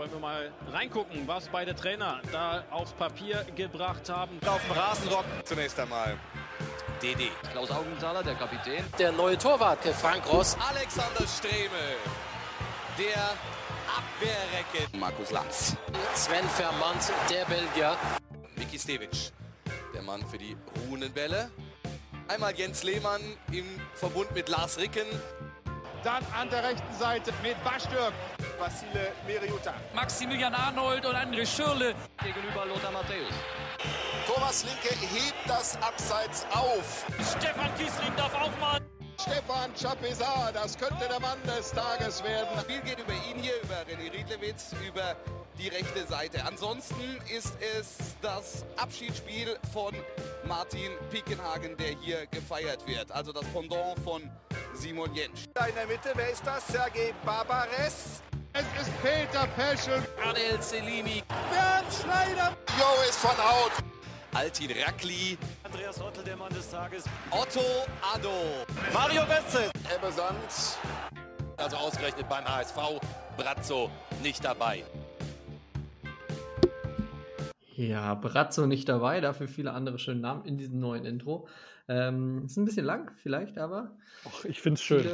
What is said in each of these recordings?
wollen wir mal reingucken, was beide Trainer da aufs Papier gebracht haben. Auf dem Rasenrock zunächst einmal DD. Klaus Augenthaler, der Kapitän. Der neue Torwart, Frank Ross. Alexander Stremel, der Abwehrrecke. Markus Lanz. Sven Vermont, der Belgier. Miki Stevic, der Mann für die ruhenden Bälle. Einmal Jens Lehmann im Verbund mit Lars Ricken. Dann an der rechten Seite mit Bastürk. Vasile Meriuta. Maximilian Arnold und André Schürle. Gegenüber Lothar Matthäus. Thomas Linke hebt das Abseits auf. Stefan Kiesling darf aufmachen. Stefan Chapezar, das könnte der Mann des Tages werden. Das Spiel geht über ihn hier, über René Riedlewitz, über die rechte Seite. Ansonsten ist es das Abschiedsspiel von Martin Pickenhagen, der hier gefeiert wird. Also das Pendant von Simon Jentsch. In der Mitte, wer ist das? Sergei Barbares. Es ist Peter Peschel. Adel Selimi. Bernd Schneider. Jo ist von Haut. Altin Rackli. Andreas Ottel, der Mann des Tages. Otto Addo. Mario Betze. Ebbe Sand. Also ausgerechnet beim HSV. Brazzo nicht dabei. Ja, Brazzo nicht dabei, dafür viele andere schöne Namen in diesem neuen Intro. Ähm, ist ein bisschen lang, vielleicht, aber. Och, ich finde es schön.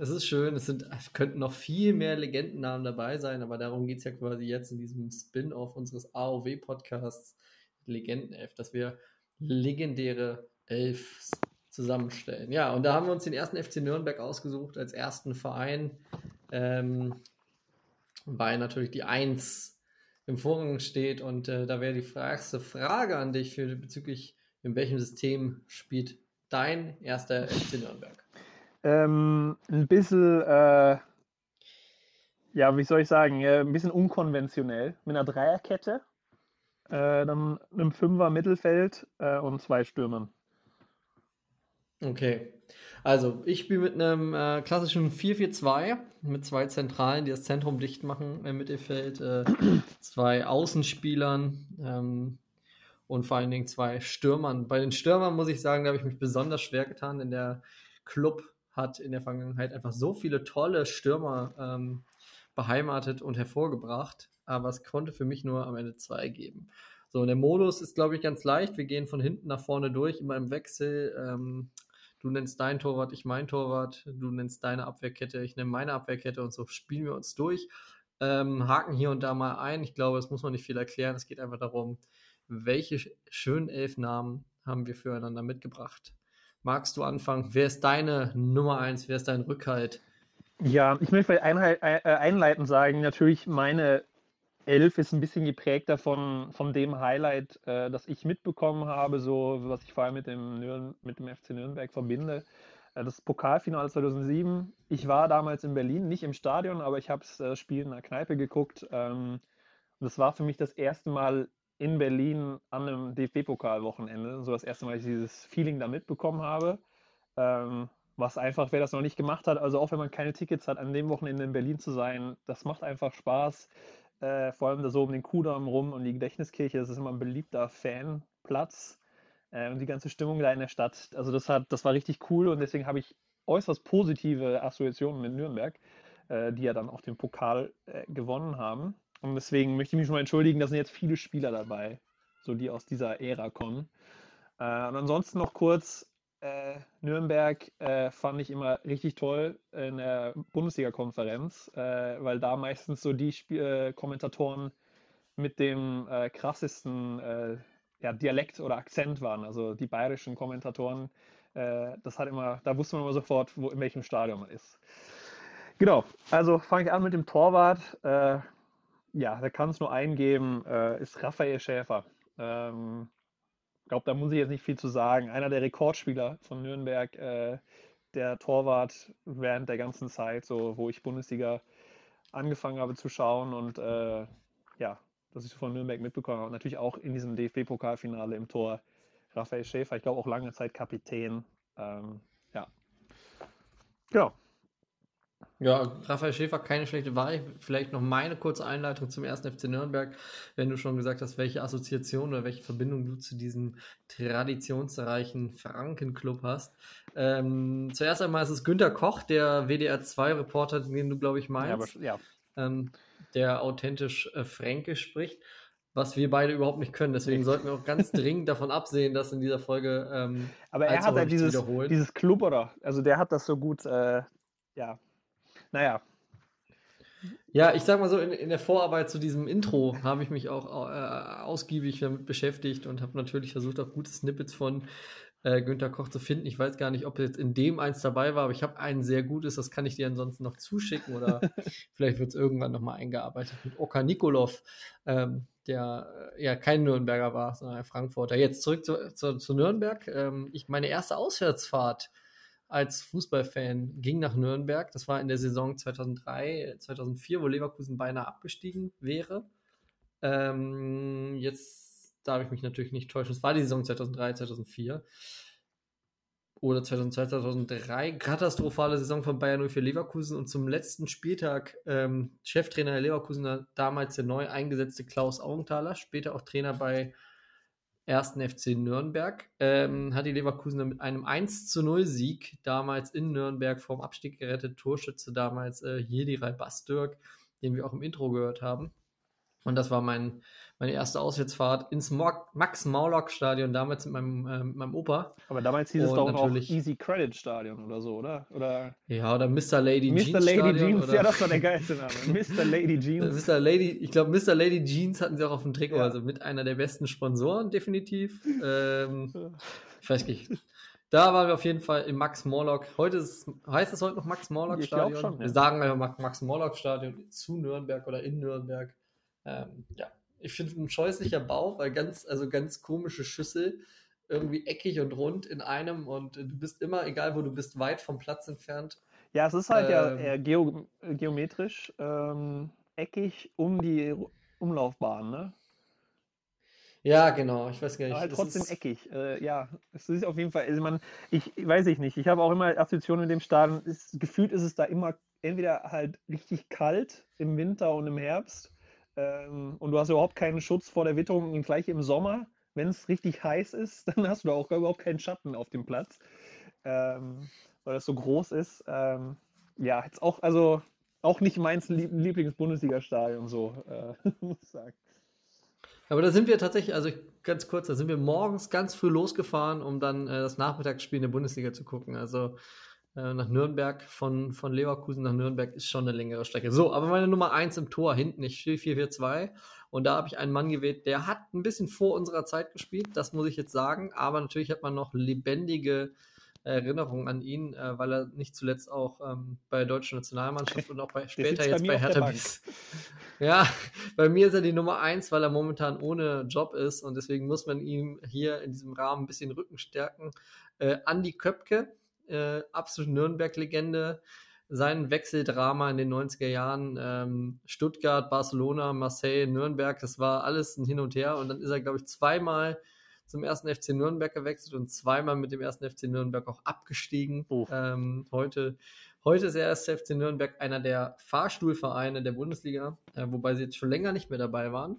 Es ist schön, es, sind, es könnten noch viel mehr Legendennamen dabei sein, aber darum geht es ja quasi jetzt in diesem Spin-off unseres AOW-Podcasts Legendenelf, dass wir legendäre Elfs zusammenstellen. Ja, und da haben wir uns den ersten FC Nürnberg ausgesucht als ersten Verein, ähm, weil natürlich die Eins im Vorrang steht. Und äh, da wäre die erste Frage an dich für, bezüglich, in welchem System spielt dein erster FC Nürnberg? Ähm, ein bisschen, äh, ja, wie soll ich sagen, äh, ein bisschen unkonventionell. Mit einer Dreierkette, äh, dann einem Fünfer Mittelfeld äh, und zwei Stürmern. Okay. Also, ich spiele mit einem äh, klassischen 4-4-2 mit zwei Zentralen, die das Zentrum dicht machen im Mittelfeld, äh, zwei Außenspielern ähm, und vor allen Dingen zwei Stürmern. Bei den Stürmern muss ich sagen, da habe ich mich besonders schwer getan, denn der Club hat in der Vergangenheit einfach so viele tolle Stürmer ähm, beheimatet und hervorgebracht, aber es konnte für mich nur am Ende zwei geben. So, und der Modus ist, glaube ich, ganz leicht. Wir gehen von hinten nach vorne durch, immer im Wechsel. Ähm, du nennst dein Torwart, ich mein Torwart, du nennst deine Abwehrkette, ich nenne meine Abwehrkette und so spielen wir uns durch. Ähm, haken hier und da mal ein. Ich glaube, das muss man nicht viel erklären. Es geht einfach darum, welche schönen Elfnamen haben wir füreinander mitgebracht. Magst du anfangen? Wer ist deine Nummer eins? Wer ist dein Rückhalt? Ja, ich möchte vielleicht äh, einleitend sagen, natürlich meine Elf ist ein bisschen geprägt davon, von dem Highlight, äh, das ich mitbekommen habe, so was ich vor allem mit dem, Nürn mit dem FC Nürnberg verbinde. Äh, das Pokalfinale 2007. Ich war damals in Berlin, nicht im Stadion, aber ich habe das äh, Spiel in der Kneipe geguckt. Ähm, das war für mich das erste Mal in Berlin an einem DFB-Pokalwochenende. So das erste Mal, dass ich dieses Feeling da mitbekommen habe. Ähm, was einfach, wer das noch nicht gemacht hat, also auch wenn man keine Tickets hat, an dem Wochenende in Berlin zu sein, das macht einfach Spaß. Äh, vor allem da so um den Kudamm rum und die Gedächtniskirche, das ist immer ein beliebter Fanplatz. Äh, und die ganze Stimmung da in der Stadt, also das, hat, das war richtig cool und deswegen habe ich äußerst positive Assoziationen mit Nürnberg, äh, die ja dann auch den Pokal äh, gewonnen haben. Und deswegen möchte ich mich schon mal entschuldigen, da sind jetzt viele Spieler dabei, so die aus dieser Ära kommen. Äh, und ansonsten noch kurz, äh, Nürnberg äh, fand ich immer richtig toll in der Bundesliga-Konferenz, äh, weil da meistens so die Sp äh, Kommentatoren mit dem äh, krassesten äh, ja, Dialekt oder Akzent waren, also die bayerischen Kommentatoren. das hat immer, da wusste man immer sofort, wo, in welchem Stadion man ist. Genau, also fange ich an mit dem Torwart. ja, da kann es nur eingeben, ist Raphael Schäfer. Ähm, glaube, da muss ich jetzt nicht viel zu sagen. Einer der Rekordspieler von Nürnberg, äh, der Torwart während der ganzen Zeit, so wo ich Bundesliga angefangen habe zu schauen und äh, ja, dass ich von Nürnberg mitbekommen habe. Natürlich auch in diesem DFB-Pokalfinale im Tor Raphael Schäfer, ich glaube auch lange Zeit Kapitän. Ähm, ja. Genau. Ja, Raphael Schäfer, keine schlechte Wahl. Vielleicht noch meine kurze Einleitung zum ersten FC Nürnberg, wenn du schon gesagt hast, welche Assoziation oder welche Verbindung du zu diesem traditionsreichen Frankenclub hast. Ähm, zuerst einmal ist es Günter Koch, der WDR 2-Reporter, den du, glaube ich, meinst. Ja, aber, ja. Ähm, der authentisch äh, Fränkisch spricht, was wir beide überhaupt nicht können. Deswegen sollten wir auch ganz dringend davon absehen, das in dieser Folge. Ähm, Aber er hat halt häufig zu dieses, dieses Klubberer. Also der hat das so gut, äh, ja. Naja, Ja, ich sag mal so, in, in der Vorarbeit zu diesem Intro habe ich mich auch äh, ausgiebig damit beschäftigt und habe natürlich versucht, auch gute Snippets von äh, Günter Koch zu finden. Ich weiß gar nicht, ob jetzt in dem eins dabei war, aber ich habe ein sehr gutes, das kann ich dir ansonsten noch zuschicken oder vielleicht wird es irgendwann nochmal eingearbeitet mit Oka Nikolov, ähm, der äh, ja kein Nürnberger war, sondern ein Frankfurter. Jetzt zurück zu, zu, zu Nürnberg. Ähm, ich, meine erste Auswärtsfahrt als Fußballfan ging nach Nürnberg. Das war in der Saison 2003, 2004, wo Leverkusen beinahe abgestiegen wäre. Ähm, jetzt darf ich mich natürlich nicht täuschen. Es war die Saison 2003, 2004 oder 2002, 2003. Katastrophale Saison von Bayern 04 Leverkusen und zum letzten Spieltag ähm, Cheftrainer der Leverkusener, damals der neu eingesetzte Klaus Augenthaler, später auch Trainer bei 1. FC Nürnberg, ähm, hat die Leverkusener mit einem 1 zu 0 Sieg damals in Nürnberg vom Abstieg gerettet. Torschütze damals äh, Jedirai Bastürk, den wir auch im Intro gehört haben. Und das war mein, meine erste Auswärtsfahrt ins Max-Morlock-Stadion, damals mit meinem, äh, mit meinem Opa. aber damals hieß es Und doch noch natürlich- Easy Credit Stadion oder so, oder? Oder Ja, oder Mr. Lady Mr. Jeans Lady Stadion, Jeans, oder ja, das war der geilste Name. Mr. Lady Jeans. Mr. Lady, ich glaube, Mr. Lady Jeans hatten sie auch auf dem Trikot, Ja. also mit einer der besten Sponsoren, definitiv. Ähm, ich weiß nicht. Da waren wir auf jeden Fall im Max Morlock. Heute ist, heißt es heute noch Max Morlock Stadion? schon, ja. Wir sagen einfach Ma- Max Morlock Stadion zu Nürnberg oder in Nürnberg. Ähm, ja, ich finde ein scheußlicher Bau, weil ganz, also ganz komische Schüssel, irgendwie eckig und rund in einem und du bist immer, egal wo du bist, weit vom Platz entfernt. Ja, es ist halt ja Ähm. eher geo geometrisch ähm, eckig um die Umlaufbahn, ne? Ja, genau. Ich weiß gar nicht. Aber halt trotzdem ist- eckig. Äh, ja, es ist auf jeden Fall, also man, ich weiß ich nicht. Ich habe auch immer Assoziationen mit dem Stadion. Ist, gefühlt ist es da immer entweder halt richtig kalt im Winter und im Herbst ähm, und du hast überhaupt keinen Schutz vor der Witterung und gleich im Sommer, wenn es richtig heiß ist, dann hast du auch überhaupt keinen Schatten auf dem Platz, ähm, weil das so groß ist. Ähm, ja, jetzt auch, also auch nicht meins Lieb Lieblings-Bundesliga-Stadion so, äh, muss ich sagen. Aber da sind wir tatsächlich, also ganz kurz, da sind wir morgens ganz früh losgefahren, um dann äh, das Nachmittagsspiel in der Bundesliga zu gucken. Also äh, nach Nürnberg, von, von Leverkusen nach Nürnberg ist schon eine längere Strecke. So, aber meine Nummer 1 im Tor hinten, ich stehe 4-4-2 und da habe ich einen Mann gewählt, der hat ein bisschen vor unserer Zeit gespielt, das muss ich jetzt sagen, aber natürlich hat man noch lebendige Erinnerungen an ihn, äh, weil er nicht zuletzt auch ähm, bei der deutschen Nationalmannschaft und auch bei, später bei jetzt bei Hertha. Bies. Ja, bei mir ist er die Nummer eins, weil er momentan ohne Job ist und deswegen muss man ihm hier in diesem Rahmen ein bisschen Rücken stärken. Äh, Andi Köpke, äh, absolute Nürnberg-Legende, sein Wechseldrama in den 90er Jahren, ähm, Stuttgart, Barcelona, Marseille, Nürnberg, das war alles ein Hin und Her und dann ist er, glaube ich, zweimal zum ersten FC Nürnberg gewechselt und zweimal mit dem ersten FC Nürnberg auch abgestiegen. Uff. Ähm, heute, heute ist der erste FC Nürnberg einer der Fahrstuhlvereine der Bundesliga, äh, wobei sie jetzt schon länger nicht mehr dabei waren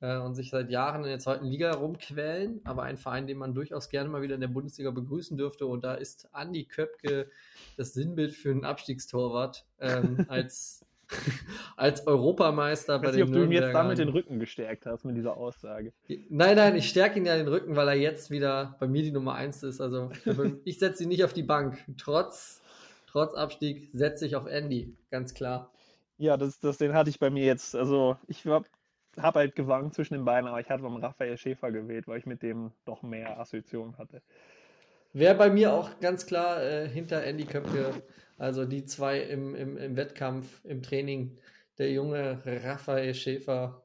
äh, und sich seit Jahren in der zweiten Liga rumquälen, aber ein Verein, den man durchaus gerne mal wieder in der Bundesliga begrüßen dürfte. Und da ist Andi Köpke das Sinnbild für einen Abstiegstorwart ähm, als, als Europameister Ich bei weiß nicht, den ob du ihm jetzt damit den. Rücken gestärkt hast mit dieser Aussage. Nein, nein, ich stärke ihn ja den Rücken, weil er jetzt wieder bei mir die Nummer eins ist. Also ich setze ihn nicht auf die Bank. Trotz, trotz Abstieg setze ich auf Andy, ganz klar. Ja, das, das, den hatte ich bei mir jetzt. Also ich habe hab halt gewankt zwischen den beiden, aber ich hatte beim Raphael Schäfer gewählt, weil ich mit dem doch mehr Assoziationen hatte. Wäre bei mir auch ganz klar äh, hinter Andy Köpke, also die zwei im, im, im Wettkampf, im Training. Der junge Raphael Schäfer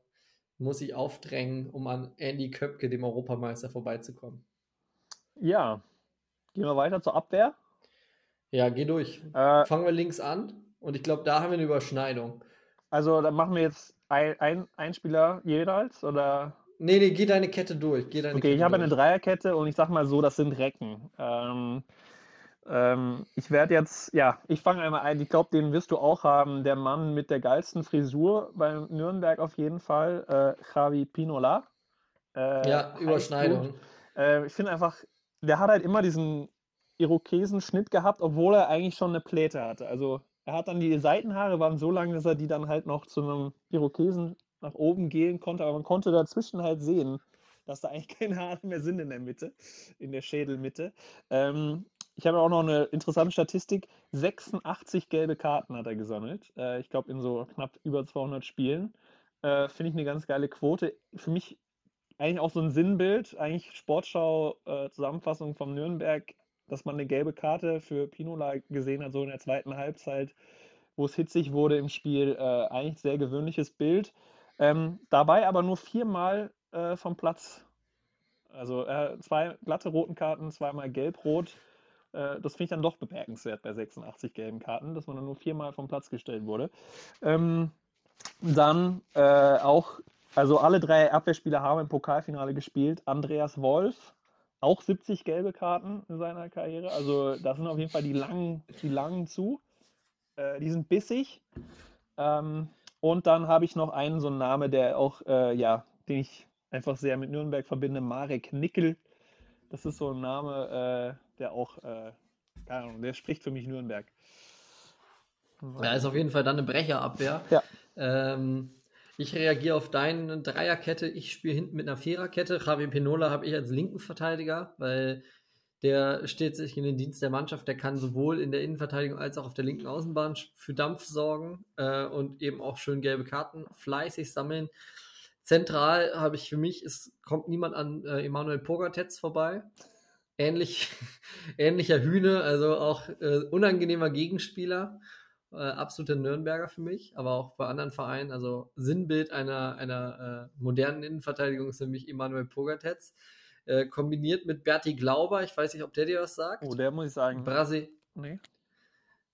muss sich aufdrängen, um an Andy Köpke, dem Europameister, vorbeizukommen. Ja, gehen wir weiter zur Abwehr. Ja, geh durch. Äh, Fangen wir links an und ich glaube, da haben wir eine Überschneidung. also dann machen wir jetzt ein, ein, ein Spieler jeweils oder Nee, nee, geh deine Kette durch. Geh deine Okay, Kette ich habe eine Dreierkette und ich sag mal so, das sind Recken. Ähm, ähm, ich werde jetzt, ja, ich fange einmal ein. Ich glaube, den wirst du auch haben. Der Mann mit der geilsten Frisur bei Nürnberg auf jeden Fall, äh, Javi Pinola. Äh, Ja, Überschneidung. Äh, ich finde einfach, der hat halt immer diesen Irokesen-Schnitt gehabt, obwohl er eigentlich schon eine Pläte hatte. Also er hat dann die Seitenhaare waren so lang, dass er die dann halt noch zu einem Irokesen nach oben gehen konnte, aber man konnte dazwischen halt sehen, dass da eigentlich keine Haare mehr sind in der Mitte, in der Schädelmitte. Ähm, ich habe auch noch eine interessante Statistik. 86 gelbe Karten hat er gesammelt. Äh, ich glaube, in so knapp über 200 Spielen. Äh, Finde ich eine ganz geile Quote. Für mich eigentlich auch so ein Sinnbild, eigentlich Sportschau-Zusammenfassung äh, vom Nürnberg, dass man eine gelbe Karte für Pinola gesehen hat, so in der zweiten Halbzeit, wo es hitzig wurde im Spiel. Äh, eigentlich sehr gewöhnliches Bild. Ähm, dabei aber nur viermal äh, vom Platz. Also äh, zwei glatte roten Karten, zweimal gelb-rot. Äh, das finde ich dann doch bemerkenswert bei 86 gelben Karten, dass man dann nur viermal vom Platz gestellt wurde. Ähm, dann äh, auch, also alle drei Abwehrspieler haben im Pokalfinale gespielt. Andreas Wolf, auch 70 gelbe Karten in seiner Karriere. Also das sind auf jeden Fall die langen, die langen zu. Äh, die sind bissig. Ähm, und dann habe ich noch einen, so einen Name, der auch, äh, ja, den ich einfach sehr mit Nürnberg verbinde, Marek Nickel. Das ist so ein Name, äh, der auch, äh, keine Ahnung, der spricht für mich Nürnberg. Ja, ist auf jeden Fall dann eine Brecherabwehr. Ja. Ähm, ich reagiere auf deine Dreierkette. Ich spiele hinten mit einer Viererkette. Javi Pinola habe ich als linken Verteidiger, weil der steht sich in den Dienst der Mannschaft, der kann sowohl in der Innenverteidigung als auch auf der linken Außenbahn für Dampf sorgen äh, und eben auch schön gelbe Karten fleißig sammeln. Zentral habe ich für mich, es kommt niemand an äh, Emanuel Pogatetz vorbei. Ähnlich, ähnlicher Hühne, also auch äh, unangenehmer Gegenspieler. Äh, absoluter Nürnberger für mich, aber auch bei anderen Vereinen. Also Sinnbild einer, einer äh, modernen Innenverteidigung ist nämlich Emanuel Pogatetz. Äh, kombiniert mit Berti Glauber. Ich weiß nicht, ob der dir was sagt. Oh, der muss ich sagen. Brasi nee.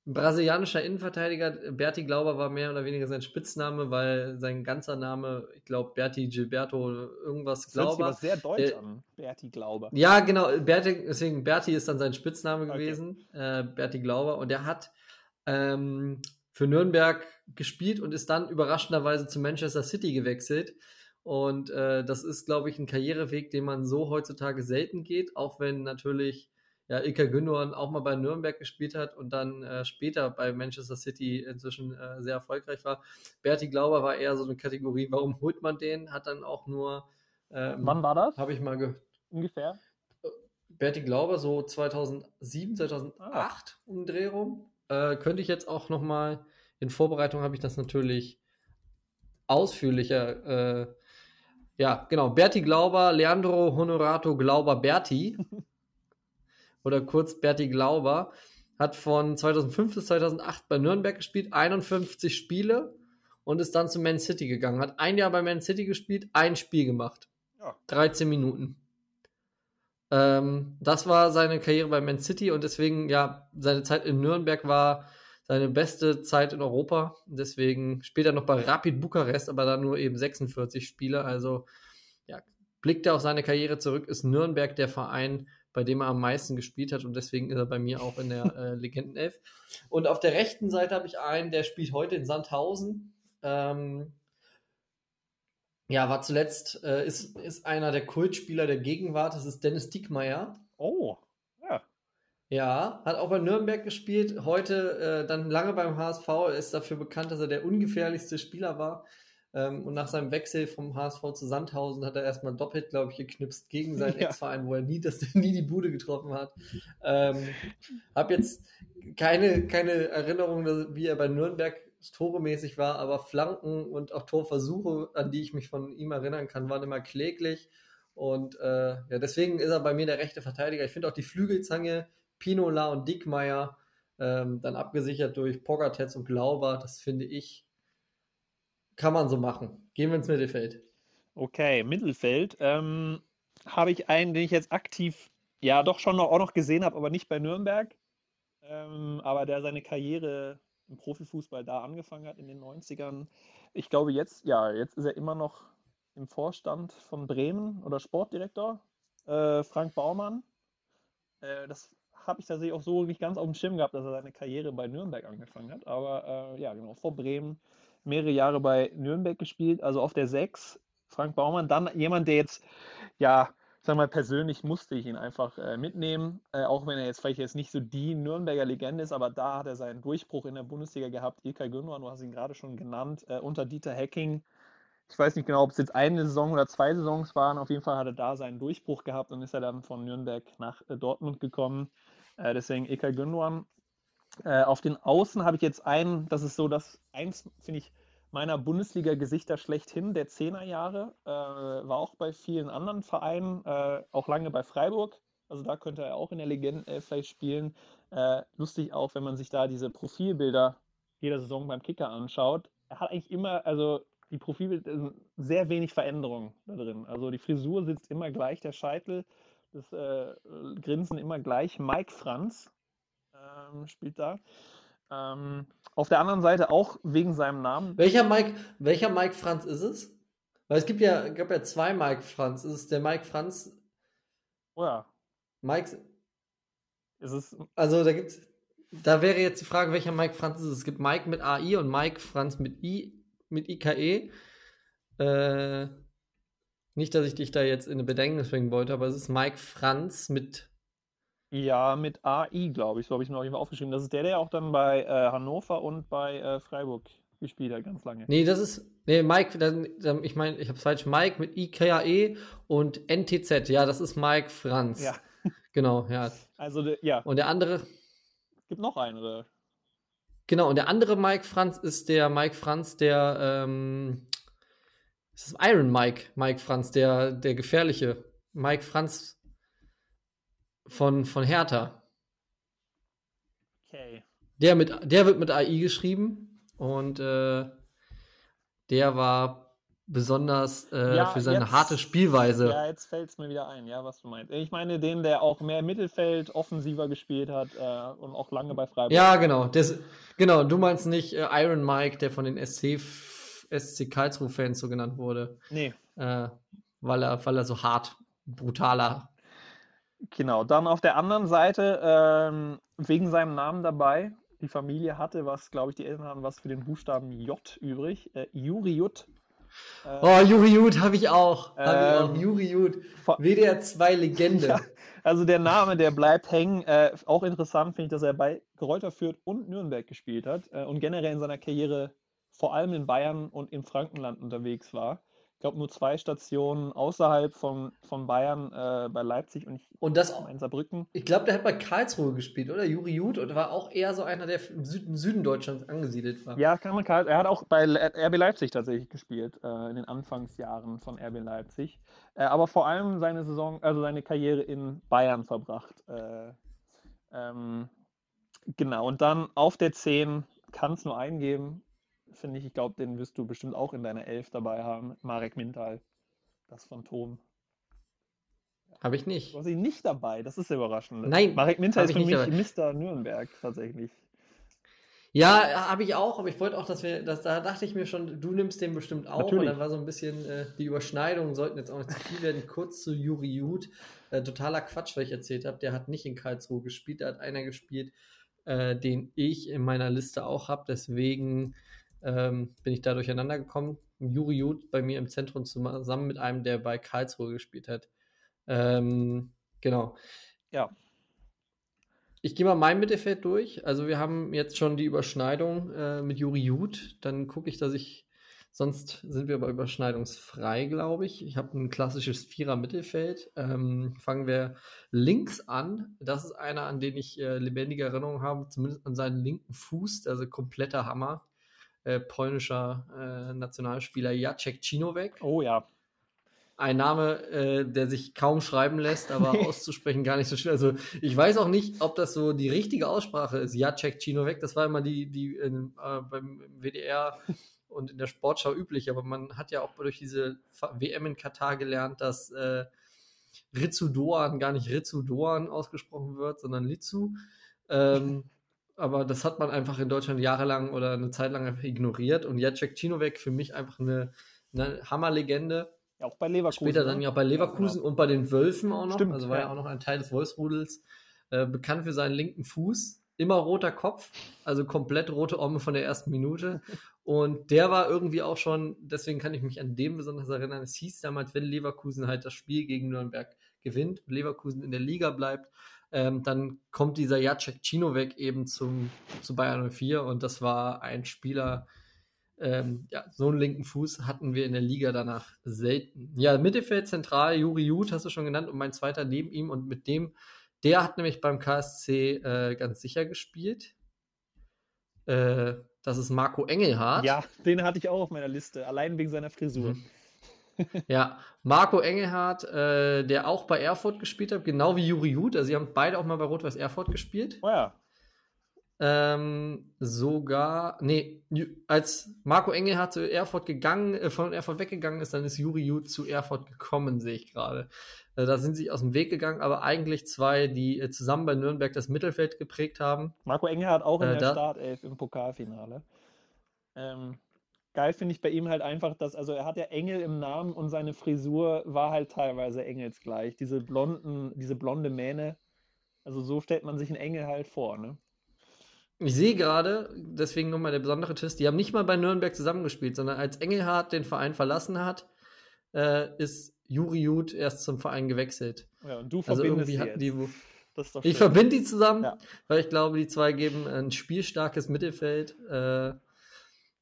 Brasilianischer Innenverteidiger. Berti Glauber war mehr oder weniger sein Spitzname, weil sein ganzer Name, ich glaube, Berti Gilberto irgendwas Das Glauber. aber sehr deutsch Äh, an. Berti Glauber. Ja, genau. Berti, deswegen Berti ist dann sein Spitzname Okay. gewesen. Äh, Berti Glauber. Und er hat ähm, für Nürnberg gespielt und ist dann überraschenderweise zu Manchester City gewechselt. Und äh, das ist, glaube ich, ein Karriereweg, den man so heutzutage selten geht, auch wenn natürlich ja, Ilkay Gündogan auch mal bei Nürnberg gespielt hat und dann äh, später bei Manchester City inzwischen äh, sehr erfolgreich war. Berti Glauber war eher so eine Kategorie, warum holt man den? Hat dann auch nur, ähm, Wann war das? habe ich mal gehört, Ungefähr? Berti Glauber, so 2007, 2008 Ah. um den Dreh rum. Äh, könnte ich jetzt auch noch mal, in Vorbereitung habe ich das natürlich ausführlicher, äh, ja, genau, Berti Glauber, Leandro Honorato Glauber Berti, oder kurz Berti Glauber, hat von 2005 bis 2008 bei Nürnberg gespielt, 51 Spiele und ist dann zu Man City gegangen. Hat ein Jahr bei Man City gespielt, ein Spiel gemacht. Ja. 13 Minuten. Ähm, das war seine Karriere bei Man City und deswegen, ja, seine Zeit in Nürnberg war seine beste Zeit in Europa. Deswegen später noch bei Rapid Bukarest, aber dann nur eben 46 Spiele. Also, ja, blickt er auf seine Karriere zurück, ist Nürnberg der Verein, bei dem er am meisten gespielt hat und deswegen ist er bei mir auch in der äh, Legendenelf. Und auf der rechten Seite habe ich einen, der spielt heute in Sandhausen. Ähm, ja, war zuletzt, äh, ist, ist einer der Kultspieler der Gegenwart, das ist Dennis Diekmeyer. Oh, ja. Ja, hat auch bei Nürnberg gespielt, heute äh, dann lange beim HSV, er ist dafür bekannt, dass er der ungefährlichste Spieler war. Ähm, und nach seinem Wechsel vom HSV zu Sandhausen hat er erstmal doppelt, glaube ich, geknipst gegen seinen Ja. Ex-Verein, wo er nie, das, nie die Bude getroffen hat. Ähm, hab jetzt keine, keine Erinnerung, dass, wie er bei Nürnberg toremäßig war, aber Flanken und auch Torversuche, an die ich mich von ihm erinnern kann, waren immer kläglich. Und äh, ja, deswegen ist er bei mir der rechte Verteidiger. Ich finde auch die Flügelzange, Pinola und Dickmeier, ähm, dann abgesichert durch Pogatetz und Glauber, das finde ich, kann man so machen. Gehen wir ins Mittelfeld. Okay, Mittelfeld. Ähm, habe ich einen, den ich jetzt aktiv, ja, doch schon noch, auch noch gesehen habe, aber nicht bei Nürnberg. Ähm, aber der seine Karriere im Profifußball da angefangen hat in den 90ern. Ich glaube, jetzt, ja, jetzt ist er immer noch im Vorstand von Bremen oder Sportdirektor. Äh, Frank Baumann. Äh, das habe ich tatsächlich auch so nicht ganz auf dem Schirm gehabt, dass er seine Karriere bei Nürnberg angefangen hat. Aber äh, ja, genau, vor Bremen mehrere Jahre bei Nürnberg gespielt, also auf der 6. Frank Baumann, dann jemand, der jetzt ja sag mal, persönlich musste ich ihn einfach äh, mitnehmen, äh, auch wenn er jetzt vielleicht jetzt nicht so die Nürnberger Legende ist, aber da hat er seinen Durchbruch in der Bundesliga gehabt. Ilkay Gündogan, du hast ihn gerade schon genannt, äh, unter Dieter Hecking. Ich weiß nicht genau, ob es jetzt eine Saison oder zwei Saisons waren. Auf jeden Fall hat er da seinen Durchbruch gehabt und ist er dann von Nürnberg nach äh, Dortmund gekommen. Äh, deswegen Ilkay Gündogan. Äh, auf den Außen habe ich jetzt einen, das ist so das eins, finde ich, meiner Bundesliga-Gesichter schlechthin, der Zehnerjahre. Äh, war auch bei vielen anderen Vereinen, äh, auch lange bei Freiburg. Also da könnte er auch in der Legenden vielleicht spielen. Äh, lustig auch, wenn man sich da diese Profilbilder jeder Saison beim Kicker anschaut. Er hat eigentlich immer, also die Profilbilder, äh, sehr wenig Veränderung da drin. Also die Frisur sitzt immer gleich, der Scheitel, das äh, Grinsen immer gleich. Mike Franz ähm, spielt da. Ähm, auf der anderen Seite auch wegen seinem Namen. Welcher Mike, welcher Mike Franz ist es? Weil es gibt ja, gab ja zwei Mike Franz. Ist es der Mike Franz? Oh ja. Mike. Ist es. Also da gibt's. Da wäre jetzt die Frage, welcher Mike Franz ist es? Es gibt Mike mit AI und Mike Franz mit I, mit IKE. Äh, nicht, dass ich dich da jetzt in eine Bedenken bringen wollte, aber es ist Mike Franz mit ja, mit AI, glaube ich. So habe ich mir jeden Fall aufgeschrieben. Das ist der, der auch dann bei äh, Hannover und bei äh, Freiburg gespielt hat, ganz lange. Nee, das ist. Nee, Mike, dann, dann, ich meine, ich habe es falsch. Mike mit IKAE und NTZ. Ja, das ist Mike Franz. Ja. Genau, ja. Also, ja. Und der andere. Es gibt noch einen, oder? Genau, und der andere Mike Franz ist der Mike Franz, der. Ähm, das ist Iron Mike, Mike Franz, der, der gefährliche. Mike Franz von, von Hertha. Okay. Der, mit, der wird mit AI geschrieben und äh, der war besonders äh, ja, für seine jetzt, harte Spielweise. Ja, jetzt fällt es mir wieder ein, ja, was du meinst. Ich meine den, der auch mehr Mittelfeld offensiver gespielt hat äh, und auch lange bei Freiburg. Ja, genau. Das, genau, du meinst nicht äh, Iron Mike, der von den SC, SC Karlsruhe-Fans so genannt wurde. Nee. Äh, weil, er, weil er so hart, brutaler Genau, dann auf der anderen Seite, ähm, wegen seinem Namen dabei, die Familie hatte was, glaube ich, die Eltern hatten was für den Buchstaben J übrig. Äh, Juri Jut. Äh, oh, Juri Jut habe ich auch. Ähm, hab ich auch. Juri Jut. WDR 2 Legende. Ja, also der Name, der bleibt hängen. Äh, auch interessant finde ich, dass er bei Greuther Fürth und Nürnberg gespielt hat äh, und generell in seiner Karriere vor allem in Bayern und im Frankenland unterwegs war ich glaube, nur zwei Stationen außerhalb von, von Bayern äh, bei Leipzig und, ich, und das auch in Saarbrücken. Ich glaube, der hat bei Karlsruhe gespielt, oder? Juri Jud und war auch eher so einer, der im Süden, Süden Deutschlands angesiedelt war. Ja, kann man er hat auch bei RB Leipzig tatsächlich gespielt, äh, in den Anfangsjahren von RB Leipzig. Äh, aber vor allem seine Saison, also seine Karriere in Bayern verbracht. Äh, ähm, genau, und dann auf der 10 kann es nur eingeben, finde ich. Ich glaube, den wirst du bestimmt auch in deiner Elf dabei haben. Marek Mintal, das Phantom. Habe ich nicht. Du hast ihn nicht dabei, das ist überraschend. Nein. Marek Mintal ist für mich dabei. Mr. Nürnberg tatsächlich. Ja, habe ich auch, aber ich wollte auch, dass wir, dass, da dachte ich mir schon, du nimmst den bestimmt auch. Natürlich. Und dann war so ein bisschen äh, die Überschneidungen, sollten jetzt auch nicht zu viel werden. Kurz zu Juri Jud. Äh, totaler Quatsch, was ich erzählt habe. Der hat nicht in Karlsruhe gespielt, da hat einer gespielt, äh, den ich in meiner Liste auch habe. Deswegen ähm, bin ich da durcheinander gekommen. Juri Jud bei mir im Zentrum zusammen mit einem, der bei Karlsruhe gespielt hat. Ähm, genau. Ja. Ich gehe mal mein Mittelfeld durch. Also wir haben jetzt schon die Überschneidung äh, mit Juri Jud. Dann gucke ich, dass ich, sonst sind wir aber überschneidungsfrei, glaube ich. Ich habe ein klassisches Vierer-Mittelfeld. Ähm, fangen wir links an. Das ist einer, an den ich äh, lebendige Erinnerungen habe, zumindest an seinen linken Fuß. Also kompletter Hammer äh, polnischer äh, Nationalspieler Jacek Cinowek. Oh ja. Ein Name, äh, der sich kaum schreiben lässt, aber auszusprechen gar nicht so schwer. Also ich weiß auch nicht, ob das so die richtige Aussprache ist. Jacek Cinowek, das war immer die, die äh, beim WDR und in der Sportschau üblich, aber man hat ja auch durch diese WM in Katar gelernt, dass äh, Ritsu Doan gar nicht Ritsu Doan ausgesprochen wird, sondern Litsu. Ähm, aber das hat man einfach in Deutschland jahrelang oder eine Zeit lang einfach ignoriert. Und Jacek Cinowek für mich einfach eine, eine Hammerlegende. Ja, auch bei Leverkusen. Später dann ne? ja auch bei Leverkusen ja, genau. und bei den Wölfen auch noch. Stimmt, also war ja. ja auch noch ein Teil des Wolfsrudels. Äh, bekannt für seinen linken Fuß. Immer roter Kopf, also komplett rote Omme von der ersten Minute. Und der war irgendwie auch schon, deswegen kann ich mich an dem besonders erinnern, es hieß damals, wenn Leverkusen halt das Spiel gegen Nürnberg gewinnt, Leverkusen in der Liga bleibt, ähm, dann kommt dieser Jacek Cinovic eben zum, zu Bayern 04 und das war ein Spieler, ähm, ja, so einen linken Fuß hatten wir in der Liga danach selten. Ja, Mittelfeld zentral, Juri Jud hast du schon genannt und mein zweiter neben ihm und mit dem, der hat nämlich beim KSC äh, ganz sicher gespielt. Äh, das ist Marco Engelhardt. Ja, den hatte ich auch auf meiner Liste, allein wegen seiner Frisur. Mhm. ja, Marco Engelhardt, äh, der auch bei Erfurt gespielt hat, genau wie Juri Hut. Also, sie haben beide auch mal bei Rot-Weiß Erfurt gespielt. Oh ja. Ähm, sogar, nee, als Marco Engelhardt zu Erfurt gegangen, äh, von Erfurt weggegangen ist, dann ist Juri Jut zu Erfurt gekommen, sehe ich gerade. Äh, da sind sie aus dem Weg gegangen, aber eigentlich zwei, die äh, zusammen bei Nürnberg das Mittelfeld geprägt haben. Marco Engelhardt auch in äh, der Startelf im Pokalfinale. Ähm, geil finde ich bei ihm halt einfach, dass, also er hat ja Engel im Namen und seine Frisur war halt teilweise engelsgleich. Diese blonden, diese blonde Mähne. Also so stellt man sich einen Engel halt vor, ne? Ich sehe gerade, deswegen nochmal der besondere Twist, die haben nicht mal bei Nürnberg zusammengespielt, sondern als Engelhardt den Verein verlassen hat, äh, ist Juri Jud erst zum Verein gewechselt. Ja, und du also verbindest also die, die Ich verbinde die zusammen, ja. weil ich glaube, die zwei geben ein spielstarkes Mittelfeld. Äh,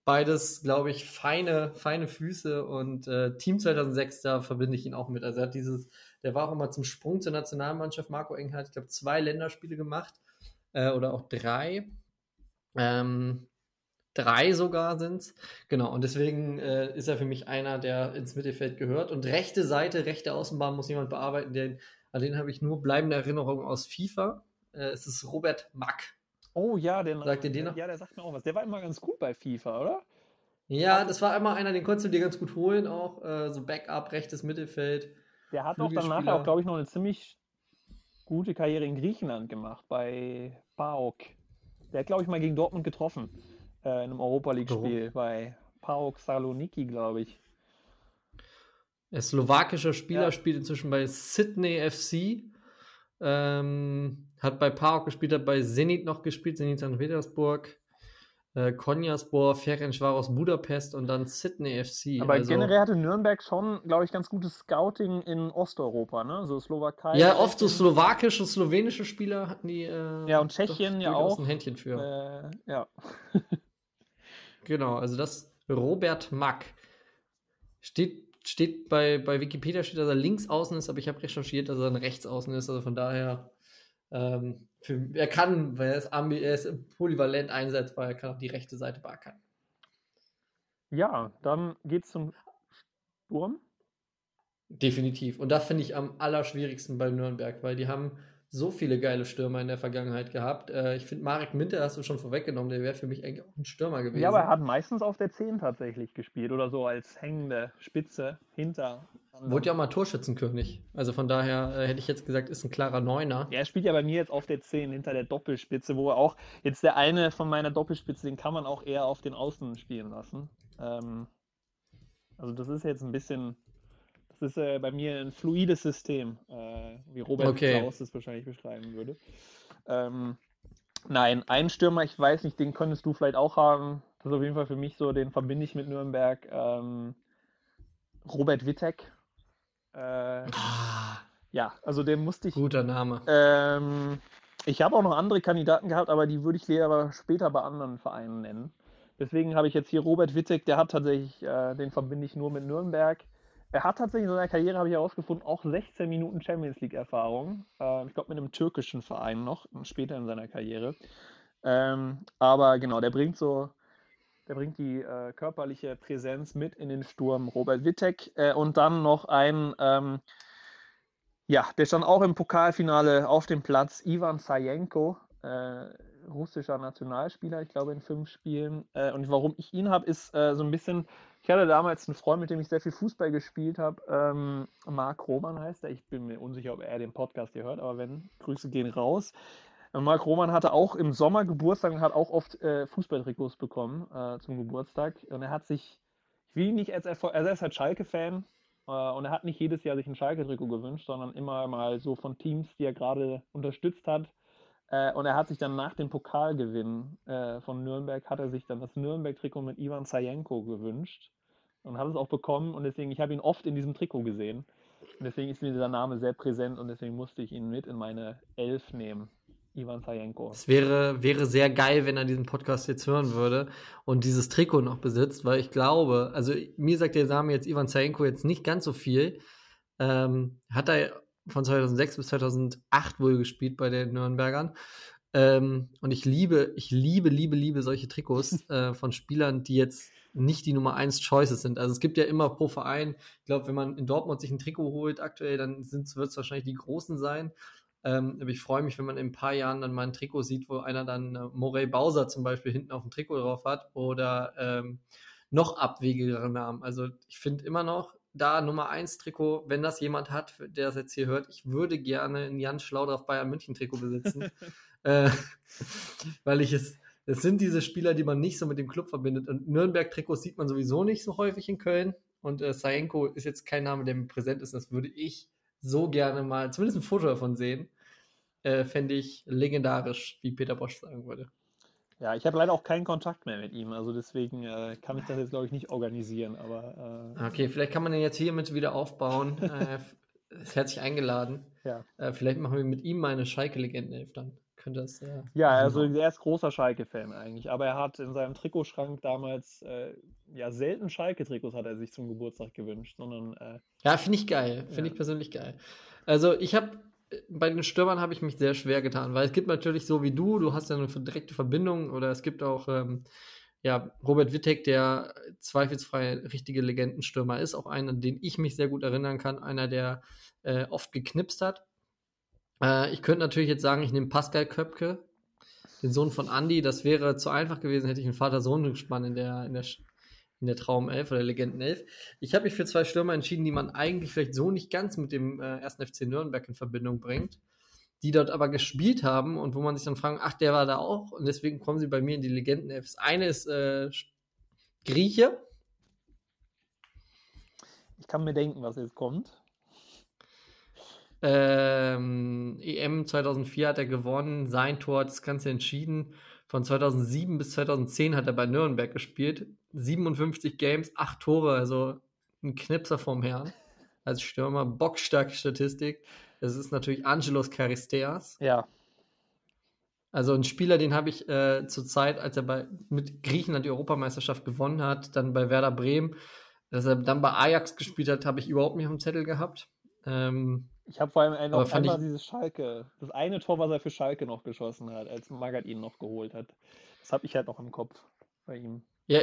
beides, glaube ich, feine, feine Füße und äh, Team 2006, da verbinde ich ihn auch mit. Also er hat dieses, der war auch immer zum Sprung zur Nationalmannschaft, Marco Engelhardt, ich glaube, zwei Länderspiele gemacht äh, oder auch drei. Ähm, drei sogar sind es. Genau, und deswegen äh, ist er für mich einer, der ins Mittelfeld gehört. Und rechte Seite, rechte Außenbahn muss jemand bearbeiten, den, an den habe ich nur bleibende Erinnerungen aus FIFA. Äh, es ist Robert Mack. Oh ja, den sagt ihr den noch? Ja, der sagt mir auch was. Der war immer ganz gut bei FIFA, oder? Ja, das war immer einer, den konntest du dir ganz gut holen, auch äh, so Backup, rechtes Mittelfeld. Der hat auch danach auch, glaube ich, noch eine ziemlich gute Karriere in Griechenland gemacht, bei PAOK. Der hat, glaube ich, mal gegen Dortmund getroffen. Äh, in einem Europa League-Spiel bei PAOK Saloniki, glaube ich. Der slowakische Spieler ja. spielt inzwischen bei Sydney FC. Ähm, hat bei PAOK gespielt, hat bei Zenit noch gespielt, Zenit St. Petersburg äh, Konyaspor, Ferencvaros Budapest und dann Sydney FC. Aber also, generell hatte Nürnberg schon, glaube ich, ganz gutes Scouting in Osteuropa, ne? So Slowakei. Ja, oft so slowakische, slowenische Spieler hatten die. Äh, ja, und Tschechien ja auch. Ein Händchen für. Äh, ja. genau, also das Robert Mack. Steht, steht bei, bei Wikipedia steht, dass er links außen ist, aber ich habe recherchiert, dass er ein rechts außen ist. Also von daher ähm, für, er kann, weil er ist, er ist polyvalent einsetzbar, er kann auch die rechte Seite beackern. Ja, dann geht's zum Sturm. Definitiv. Und das finde ich am allerschwierigsten bei Nürnberg, weil die haben so viele geile Stürmer in der Vergangenheit gehabt. Äh, ich finde, Marek Minter hast du schon vorweggenommen, der wäre für mich eigentlich auch ein Stürmer gewesen. Ja, aber er hat meistens auf der 10 tatsächlich gespielt oder so als hängende Spitze hinter. Wurde ja auch mal Torschützenkönig. Also von daher äh, hätte ich jetzt gesagt, ist ein klarer Neuner. Ja, er spielt ja bei mir jetzt auf der 10 hinter der Doppelspitze, wo er auch jetzt der eine von meiner Doppelspitze, den kann man auch eher auf den Außen spielen lassen. Ähm, also das ist jetzt ein bisschen das ist äh, bei mir ein fluides System, äh, wie Robert okay. Klaus das wahrscheinlich beschreiben würde. Ähm, nein, ein Stürmer, ich weiß nicht, den könntest du vielleicht auch haben. Das ist auf jeden Fall für mich so, den verbinde ich mit Nürnberg. Ähm, Robert Wittek. Äh, ah, ja, also den musste ich. Guter Name. Ähm, ich habe auch noch andere Kandidaten gehabt, aber die würde ich dir aber später bei anderen Vereinen nennen. Deswegen habe ich jetzt hier Robert Wittek, der hat tatsächlich, äh, den verbinde ich nur mit Nürnberg. Er hat tatsächlich in seiner Karriere, habe ich herausgefunden, auch 16 Minuten Champions League-Erfahrung. Äh, ich glaube, mit einem türkischen Verein noch, später in seiner Karriere. Ähm, aber genau, der bringt so, der bringt die äh, körperliche Präsenz mit in den Sturm. Robert Wittek äh, und dann noch ein, ähm, ja, der stand auch im Pokalfinale auf dem Platz, Ivan Sajenko, äh, russischer Nationalspieler, ich glaube in fünf Spielen. Äh, und warum ich ihn habe, ist äh, so ein bisschen ich hatte damals einen Freund, mit dem ich sehr viel Fußball gespielt habe. Ähm, Marc Roman heißt er. Ich bin mir unsicher, ob er den Podcast hier hört, aber wenn, Grüße gehen raus. Marc Roman hatte auch im Sommer Geburtstag und hat auch oft äh, Fußballtrikots bekommen äh, zum Geburtstag. Und er hat sich, ich will ihn nicht als Erfolg, also er ist halt Schalke-Fan äh, und er hat nicht jedes Jahr sich ein Schalke-Trikot gewünscht, sondern immer mal so von Teams, die er gerade unterstützt hat. Äh, und er hat sich dann nach dem Pokalgewinn äh, von Nürnberg, hat er sich dann das Nürnberg-Trikot mit Ivan Zajenko gewünscht und hat es auch bekommen und deswegen, ich habe ihn oft in diesem Trikot gesehen. Und deswegen ist mir dieser Name sehr präsent und deswegen musste ich ihn mit in meine Elf nehmen. Ivan Sajenko. Es wäre, wäre sehr geil, wenn er diesen Podcast jetzt hören würde und dieses Trikot noch besitzt, weil ich glaube, also mir sagt der Name jetzt Ivan Sajenko jetzt nicht ganz so viel. Ähm, hat er von 2006 bis 2008 wohl gespielt bei den Nürnbergern. Ähm, und ich liebe, ich liebe, liebe, liebe solche Trikots äh, von Spielern, die jetzt nicht die Nummer 1 Choices sind. Also es gibt ja immer pro Verein, ich glaube, wenn man in Dortmund sich ein Trikot holt aktuell, dann wird es wahrscheinlich die Großen sein. Ähm, aber ich freue mich, wenn man in ein paar Jahren dann mal ein Trikot sieht, wo einer dann äh, Morey Bowser zum Beispiel hinten auf dem Trikot drauf hat oder ähm, noch abwegigere Namen. Also ich finde immer noch, da Nummer 1 Trikot, wenn das jemand hat, der das jetzt hier hört, ich würde gerne ein Jan Schlaudraff Bayern München Trikot besitzen. äh, weil ich es, es sind diese Spieler, die man nicht so mit dem Club verbindet. Und Nürnberg-Trikots sieht man sowieso nicht so häufig in Köln. Und äh, Saenko ist jetzt kein Name, der mir präsent ist. Das würde ich so gerne mal, zumindest ein Foto davon sehen. Äh, Fände ich legendarisch, wie Peter Bosch sagen würde. Ja, ich habe leider auch keinen Kontakt mehr mit ihm, also deswegen äh, kann ich das jetzt, glaube ich, nicht organisieren. Aber, äh, okay, vielleicht kann man den jetzt hiermit wieder aufbauen. äh, ist herzlich eingeladen. Ja. Äh, vielleicht machen wir mit ihm mal eine Schalke-Legenden-Elf dann. Könnte das. Äh, ja, also er ist großer Schalke-Fan eigentlich, aber er hat in seinem Trikotschrank damals äh, ja selten Schalke-Trikots hat er sich zum Geburtstag gewünscht, sondern. Äh, ja, finde ich geil. Finde ja. ich persönlich geil. Also ich habe bei den Stürmern habe ich mich sehr schwer getan, weil es gibt natürlich so wie du, du hast ja eine direkte Verbindung oder es gibt auch ähm, ja, Robert Wittek, der zweifelsfrei richtige Legendenstürmer ist, auch einer, den ich mich sehr gut erinnern kann, einer, der äh, oft geknipst hat. Äh, ich könnte natürlich jetzt sagen, ich nehme Pascal Köpke, den Sohn von Andy. Das wäre zu einfach gewesen, hätte ich einen Vater-Sohn-Gespann in der, in der in der Traumelf oder Legendenelf. Ich habe mich für zwei Stürmer entschieden, die man eigentlich vielleicht so nicht ganz mit dem äh, ersten FC Nürnberg in Verbindung bringt, die dort aber gespielt haben und wo man sich dann fragt, ach, der war da auch und deswegen kommen sie bei mir in die Legendenelf. Das eine ist äh, Grieche. Ich kann mir denken, was jetzt kommt. Ähm, EM 2004 hat er gewonnen, sein Tor hat das Ganze entschieden. Von 2007 bis 2010 hat er bei Nürnberg gespielt. 57 Games, 8 Tore, also ein Knipser vom Herrn. Als Stürmer, bockstarke Statistik. Es ist natürlich Angelos Charisteas. Ja. Also ein Spieler, den habe ich äh, zur Zeit, als er bei, mit Griechenland die Europameisterschaft gewonnen hat, dann bei Werder Bremen, dass er dann bei Ajax gespielt hat, habe ich überhaupt nicht auf dem Zettel gehabt. Ähm, ich habe vor allem noch einmal ich... dieses Schalke, das eine Tor, was er für Schalke noch geschossen hat, als Magath ihn noch geholt hat. Das habe ich halt noch im Kopf bei ihm. Ja,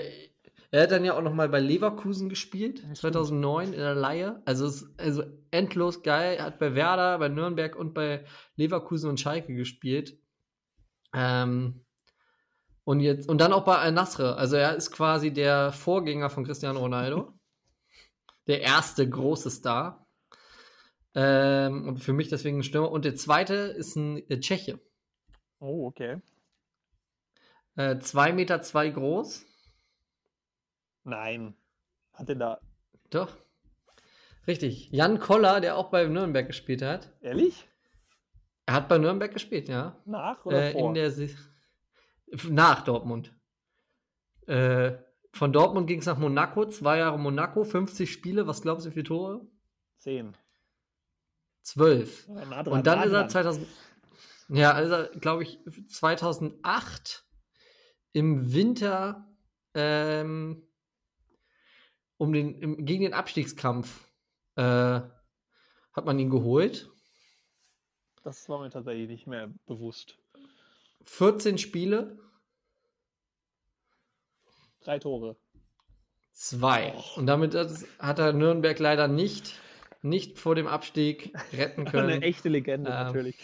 er hat dann ja auch noch mal bei Leverkusen gespielt, 2009 in der Laie. Also, also endlos geil. Er hat bei Werder, bei Nürnberg und bei Leverkusen und Schalke gespielt. Ähm, und jetzt und dann auch bei Al-Nasr. Also er ist quasi der Vorgänger von Cristiano Ronaldo. der erste große Star. Ähm, und für mich deswegen ein Stürmer. Und der zweite ist ein äh, Tscheche. Oh, okay. Äh, zwei Meter zwei groß. Nein. Hat er da. Doch. Richtig. Jan Koller, der auch bei Nürnberg gespielt hat. Ehrlich? Er hat bei Nürnberg gespielt, ja. Nach oder äh, vor? In der nach Dortmund. Äh, von Dortmund ging es nach Monaco, zwei Jahre Monaco, 50 Spiele. Was glaubst du, wie viele Tore? Zehn. Zwölf. Ja, dran, Und dann ist er dran. 2000. Ja, also glaube ich 2008 im Winter ähm, um den, im, gegen den Abstiegskampf äh, hat man ihn geholt. Das war mir tatsächlich nicht mehr bewusst. 14 Spiele. Drei Tore. Zwei. Oh. Und damit hat er Nürnberg leider nicht, nicht vor dem Abstieg retten können. Eine echte Legende ähm, natürlich.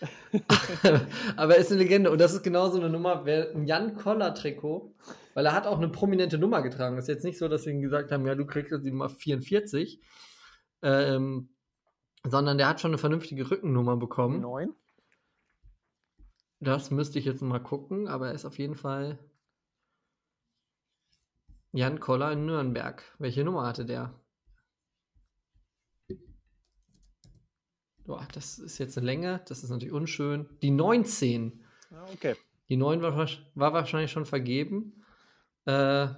aber er ist eine Legende und das ist genauso eine Nummer, wer ein Jan Koller Trikot, weil er hat auch eine prominente Nummer getragen. Das ist jetzt nicht so, dass wir ihm gesagt haben, ja, du kriegst jetzt die Nummer 44, ähm, sondern der hat schon eine vernünftige Rückennummer bekommen. Neun? Das müsste ich jetzt mal gucken, aber er ist auf jeden Fall Jan Koller in Nürnberg. Welche Nummer hatte der? Boah, das ist jetzt eine Länge, das ist natürlich unschön. Die 19. Ah, okay. Die 9 war, war wahrscheinlich schon vergeben. Äh,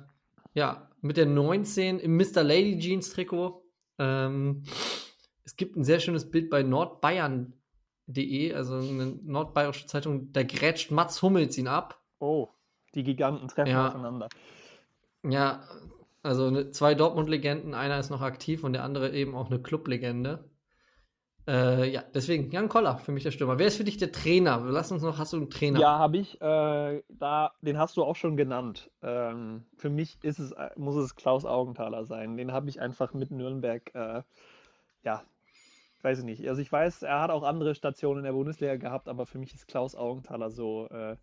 ja, mit der 19 im Mr. Lady Jeans Trikot. Ähm, es gibt ein sehr schönes Bild bei nordbayern.de, also eine nordbayerische Zeitung, da grätscht Mats Hummels ihn ab. Oh, die Giganten treffen Ja. aufeinander. Ja, also zwei Dortmund-Legenden, einer ist noch aktiv und der andere eben auch eine Club-Legende. Äh, ja, deswegen Jan Koller für mich der Stürmer. Wer ist für dich der Trainer? Lass uns noch, hast du einen Trainer? Ja, habe ich. Äh, da, den hast du auch schon genannt. Ähm, für mich ist es, äh, muss es Klaus Augenthaler sein. Den habe ich einfach mit Nürnberg, äh, ja, weiß ich nicht. Also ich weiß, er hat auch andere Stationen in der Bundesliga gehabt, aber für mich ist Klaus Augenthaler so. Äh,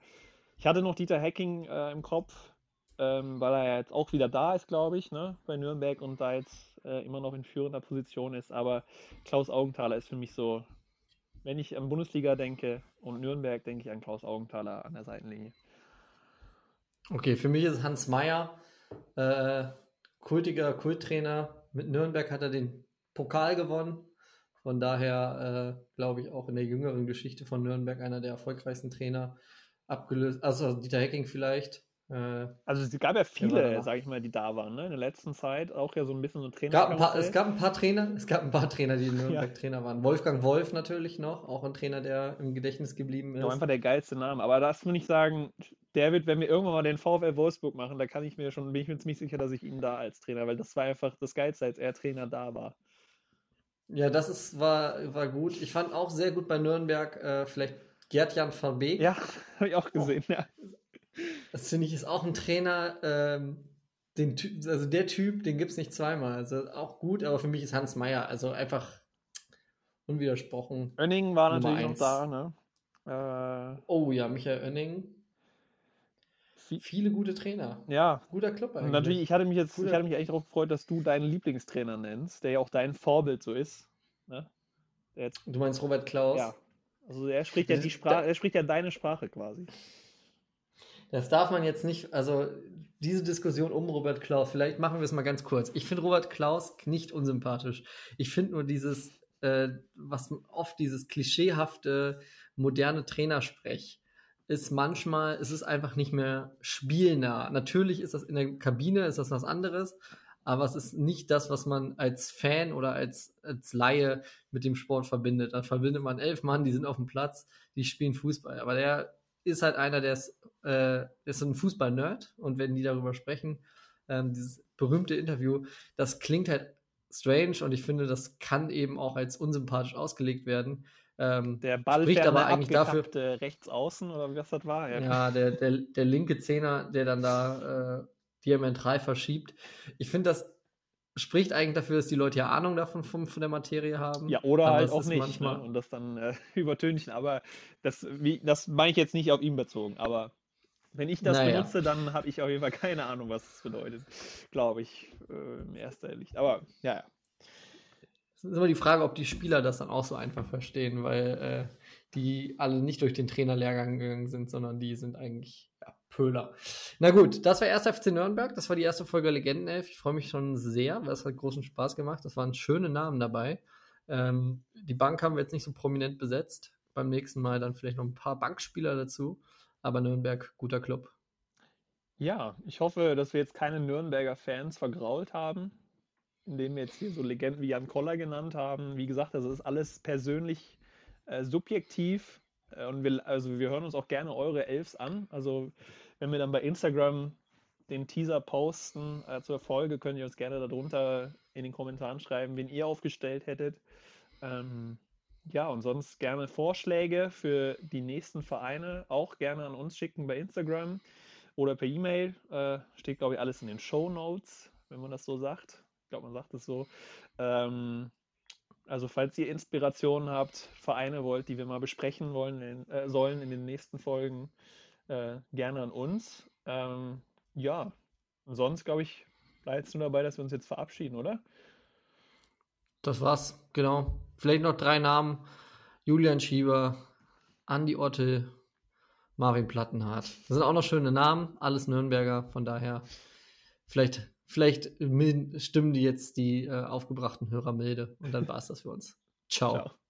ich hatte noch Dieter Hecking äh, im Kopf, ähm, weil er jetzt auch wieder da ist, glaube ich, ne, bei Nürnberg und da jetzt äh, immer noch in führender Position ist. Aber Klaus Augenthaler ist für mich so, wenn ich an Bundesliga denke und Nürnberg, denke ich an Klaus Augenthaler an der Seitenlinie. Okay, für mich ist Hans Meyer, äh, kultiger Kulttrainer. Mit Nürnberg hat er den Pokal gewonnen. Von daher äh, glaube ich auch in der jüngeren Geschichte von Nürnberg einer der erfolgreichsten Trainer abgelöst. Also Dieter Hecking vielleicht. Äh, Also es gab ja viele, sage ich mal, die da waren, ne? In der letzten Zeit auch ja so ein bisschen so Trainer. gab ein paar, es gab ein paar Trainer, es gab ein paar Trainer, die in Nürnberg Ja. Trainer waren. Wolfgang Wolf natürlich noch, auch ein Trainer, der im Gedächtnis geblieben ist. einfach der geilste Name. Aber das würde ich sagen, der wird, wenn wir irgendwann mal den VfL Wolfsburg machen, da kann ich mir schon, bin ich mir ziemlich sicher, dass ich ihn da als Trainer, weil das war einfach das Geilste, als er Trainer da war. Ja, das ist, war, war gut. Ich fand auch sehr gut bei Nürnberg äh, vielleicht Gerd-Jan van Beek. Ja, habe ich auch gesehen, ja. Das finde ich ist auch ein Trainer, ähm, den Typ, also der Typ, den gibt es nicht zweimal. Also auch gut, aber für mich ist Hans Meyer, also einfach unwidersprochen. Önning war Nummer natürlich noch eins. da, ne? Äh, Oh ja, Michael Oenning. Vi- Viele gute Trainer. ja, Guter Club Und eigentlich. natürlich, ich hatte mich jetzt, ich Guter- hatte mich eigentlich darauf gefreut, dass du deinen Lieblingstrainer nennst, der ja auch dein Vorbild so ist. Ne? Jetzt, Du meinst Robert Klaus? ja. Also er spricht ja die Sprache, er spricht ja deine Sprache quasi. Das darf man jetzt nicht, also diese Diskussion um Robert Klaus, vielleicht machen wir es mal ganz kurz. Ich finde Robert Klaus nicht unsympathisch. Ich finde nur dieses, äh, was oft dieses klischeehafte, moderne Trainersprech ist manchmal, es ist einfach nicht mehr spielnah. Natürlich ist das in der Kabine, ist das was anderes, aber es ist nicht das, was man als Fan oder als, als Laie mit dem Sport verbindet. Dann verbindet man elf Mann, die sind auf dem Platz, die spielen Fußball. Aber der ist halt einer, der ist, äh, ist ein Fußball-Nerd und wenn die darüber sprechen, ähm, dieses berühmte Interview, das klingt halt strange und ich finde, das kann eben auch als unsympathisch ausgelegt werden. Ähm, Der Ball Spricht aber eigentlich dafür- abgetappte rechtsaußen oder wie was das war. ja, der, der, der linke Zehner, der dann da äh, diametral verschiebt. Ich finde, das spricht eigentlich dafür, dass die Leute ja Ahnung davon von, von der Materie haben. Ja, oder Aber halt auch nicht. manchmal- Ne? Und das dann äh, übertünchen. Aber das, wie, das meine ich jetzt nicht auf ihn bezogen. Aber wenn ich das Naja. benutze, dann habe ich auf jeden Fall keine Ahnung, was das bedeutet. Glaube ich, äh, im erster Licht. Aber ja, ja. Es ist immer die Frage, ob die Spieler das dann auch so einfach verstehen, weil äh, die alle nicht durch den Trainerlehrgang gegangen sind, sondern die sind eigentlich Pöhler. Na gut, das war erst FC Nürnberg. Das war die erste Folge Legendenelf. Ich freue mich schon sehr, weil es hat großen Spaß gemacht. Das waren schöne Namen dabei. Ähm, die Bank haben wir jetzt nicht so prominent besetzt. Beim nächsten Mal dann vielleicht noch ein paar Bankspieler dazu. Aber Nürnberg, guter Club. Ja, ich hoffe, dass wir jetzt keine Nürnberger Fans vergrault haben, indem wir jetzt hier so Legenden wie Jan Koller genannt haben. Wie gesagt, das ist alles persönlich äh, subjektiv. Äh, und wir, also wir hören uns auch gerne eure Elfs an. Also wenn wir dann bei Instagram den Teaser posten äh, zur Folge, könnt ihr uns gerne darunter in den Kommentaren schreiben, wen ihr aufgestellt hättet. Ähm, ja, und sonst gerne Vorschläge für die nächsten Vereine auch gerne an uns schicken bei Instagram oder per E-Mail. Äh, steht, glaube ich, alles in den Show Notes, wenn man das so sagt. Ich glaube, man sagt es so. Ähm, also, falls ihr Inspirationen habt, Vereine wollt, die wir mal besprechen wollen, in, äh, sollen in den nächsten Folgen, äh, gerne an uns. Ähm, ja, und sonst, glaube ich, bleibst du dabei, dass wir uns jetzt verabschieden, oder? Das war's, genau. Vielleicht noch drei Namen. Julian Schieber, Andi Ottel, Marvin Plattenhardt. Das sind auch noch schöne Namen, alles Nürnberger, von daher vielleicht, vielleicht stimmen die jetzt die äh, aufgebrachten Hörer milde und dann war's das für uns. Ciao. Ciao.